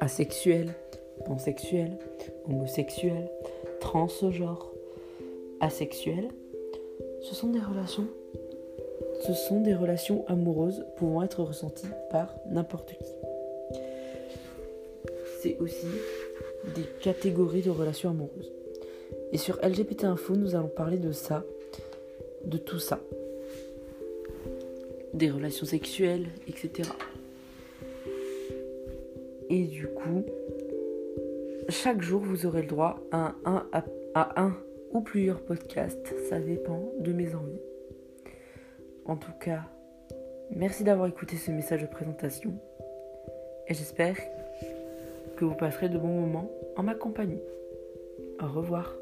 asexuel, pansexuel, homosexuel, transgenre, asexuel, ce sont des relations ce sont des relations amoureuses pouvant être ressenties par n'importe qui. C'est aussi des catégories de relations amoureuses. Et sur LGBT Info, nous allons parler de ça, de tout ça. Des relations sexuelles, etc. Et du coup, chaque jour, vous aurez le droit à un, ou plusieurs podcasts. Ça dépend de mes envies. En tout cas, merci d'avoir écouté ce message de présentation. Et j'espère que vous passerez de bons moments en ma compagnie. Au revoir.